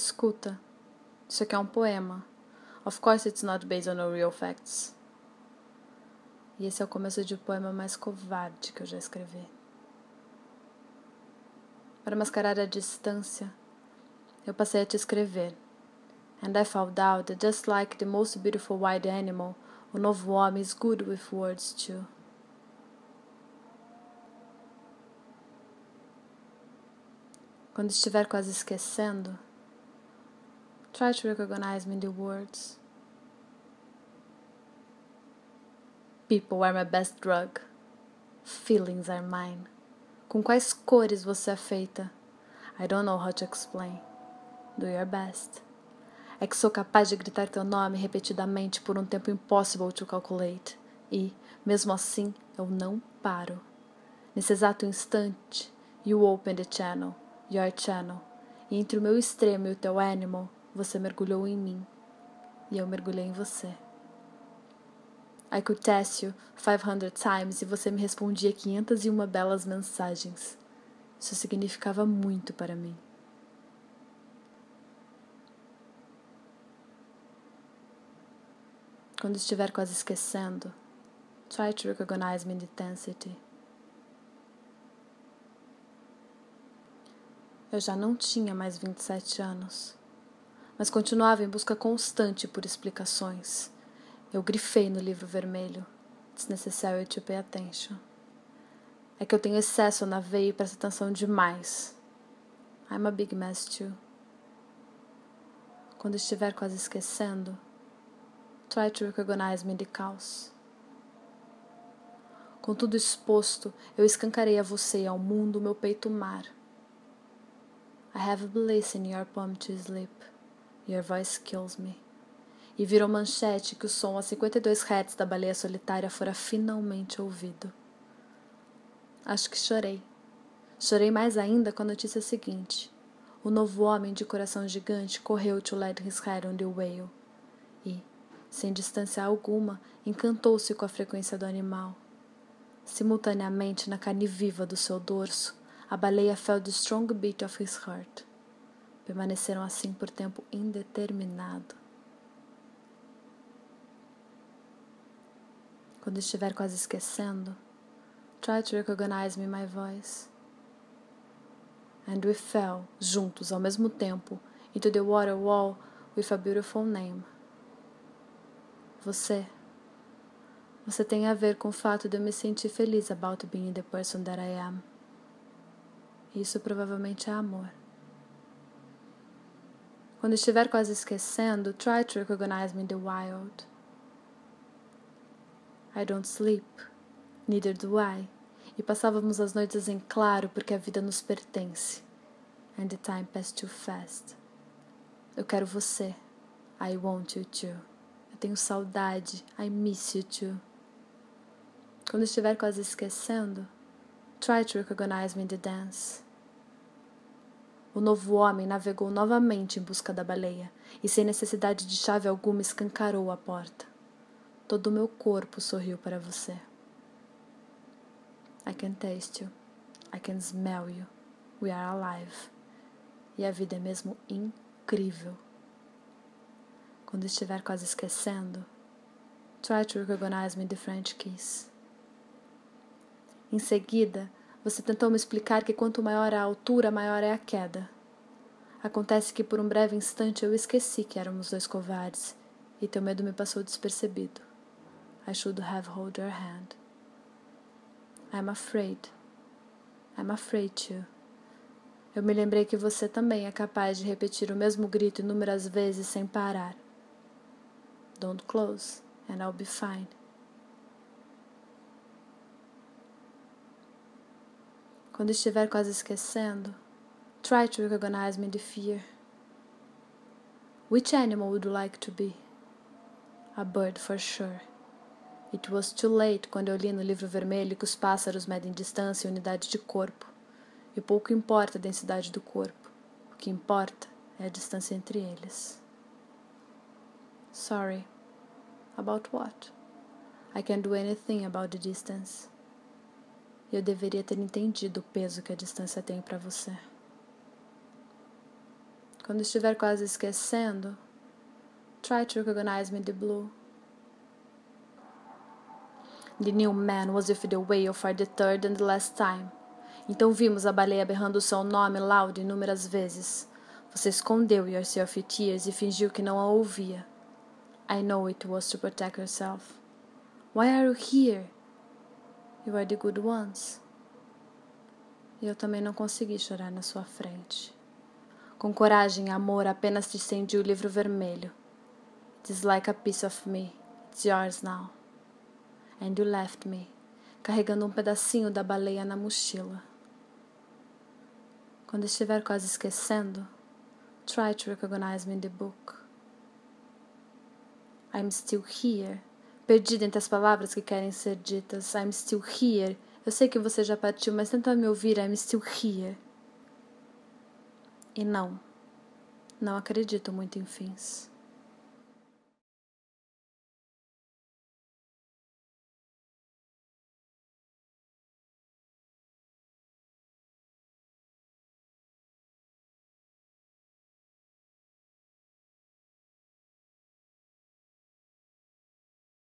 Escuta, isso aqui é um poema. Of course it's not based on real facts. E esse é o começo de um poema mais covarde que eu já escrevi. Para mascarar a distância, eu passei a te escrever. And I found out that just like the most beautiful wild animal, o novo homem is good with words too. Quando estiver quase esquecendo, try to recognize me in the words. People are my best drug. Feelings are mine. Com quais cores você é feita? I don't know how to explain. Do your best. É que sou capaz de gritar teu nome repetidamente por um tempo impossible to calculate. E, mesmo assim, eu não paro. Nesse exato instante, you open the channel your channel, e entre o meu extremo e o teu animal, você mergulhou em mim, e eu mergulhei em você. I could test you 500 times e você me respondia 501 belas mensagens. Isso significava muito para mim. Quando estiver quase esquecendo, try to recognize my intensity. Eu já não tinha mais 27 anos, mas continuava em busca constante por explicações. Eu grifei no livro vermelho. It's necessary to pay attention. É que eu tenho excesso na veia e presto atenção demais. I'm a big mess too. Quando estiver quase esquecendo, try to recognize me in the caos. Com tudo exposto, eu escancarei a você e ao mundo meu peito mar I have bliss in your palm to sleep. Your voice kills me. E virou manchete que o som a 52 Hz da baleia solitária fora finalmente ouvido. Acho que chorei. Chorei mais ainda com a notícia seguinte. O novo homem de coração gigante correu to let his head on the whale. E, sem distância alguma, encantou-se com a frequência do animal. Simultaneamente, na carne viva do seu dorso, a baleia felt the strong beat of his heart. Permaneceram assim por tempo indeterminado. Quando estiver quase esquecendo, try to recognize me my voice. And we fell, juntos ao mesmo tempo, into the water wall with a beautiful name. Você. Você tem a ver com o fato de eu me sentir feliz about being the person that I am. Isso provavelmente é amor. Quando estiver quase esquecendo, try to recognize me in the wild. I don't sleep, neither do I. E passávamos as noites em claro porque a vida nos pertence. And the time passed too fast. Eu quero você. I want you too. Eu tenho saudade. I miss you too. Quando estiver quase esquecendo, Try to recognize me in the dance. O novo homem navegou novamente em busca da baleia e, sem necessidade de chave alguma, escancarou a porta. Todo o meu corpo sorriu para você. I can taste you. I can smell you. We are alive. E a vida é mesmo incrível. Quando estiver quase esquecendo, try to recognize me the French kiss. Em seguida, você tentou me explicar que quanto maior a altura, maior é a queda. Acontece que por um breve instante eu esqueci que éramos dois covardes e teu medo me passou despercebido. I should have hold your hand. I'm afraid. I'm afraid to. Eu me lembrei que você também é capaz de repetir o mesmo grito inúmeras vezes sem parar. Don't close, and I'll be fine. Quando estiver quase esquecendo, try to recognize me the fear. Which animal would you like to be? A bird for sure. It was too late quando eu li no livro vermelho que os pássaros medem distância e unidade de corpo. E pouco importa a densidade do corpo. O que importa é a distância entre eles. Sorry. About what? I can't do anything about the distance. Eu deveria ter entendido o peso que a distância tem para você. Quando estiver quase esquecendo, try to recognize me the blue. The new man was with the whale for the third and the last time. Então vimos a baleia berrando seu nome loud inúmeras vezes. Você escondeu yourself in tears e fingiu que não a ouvia. I know it was to protect yourself. Why are you here? You are the good ones. E eu também não consegui chorar na sua frente. Com coragem e amor, apenas te estendi o livro vermelho. Is like a piece of me. It's yours now. And you left me, carregando um pedacinho da baleia na mochila. Quando estiver quase esquecendo, try to recognize me in the book. I'm still here, perdida entre as palavras que querem ser ditas. I'm still here. Eu sei que você já partiu, mas tenta me ouvir. I'm still here. E não, não acredito muito em fins.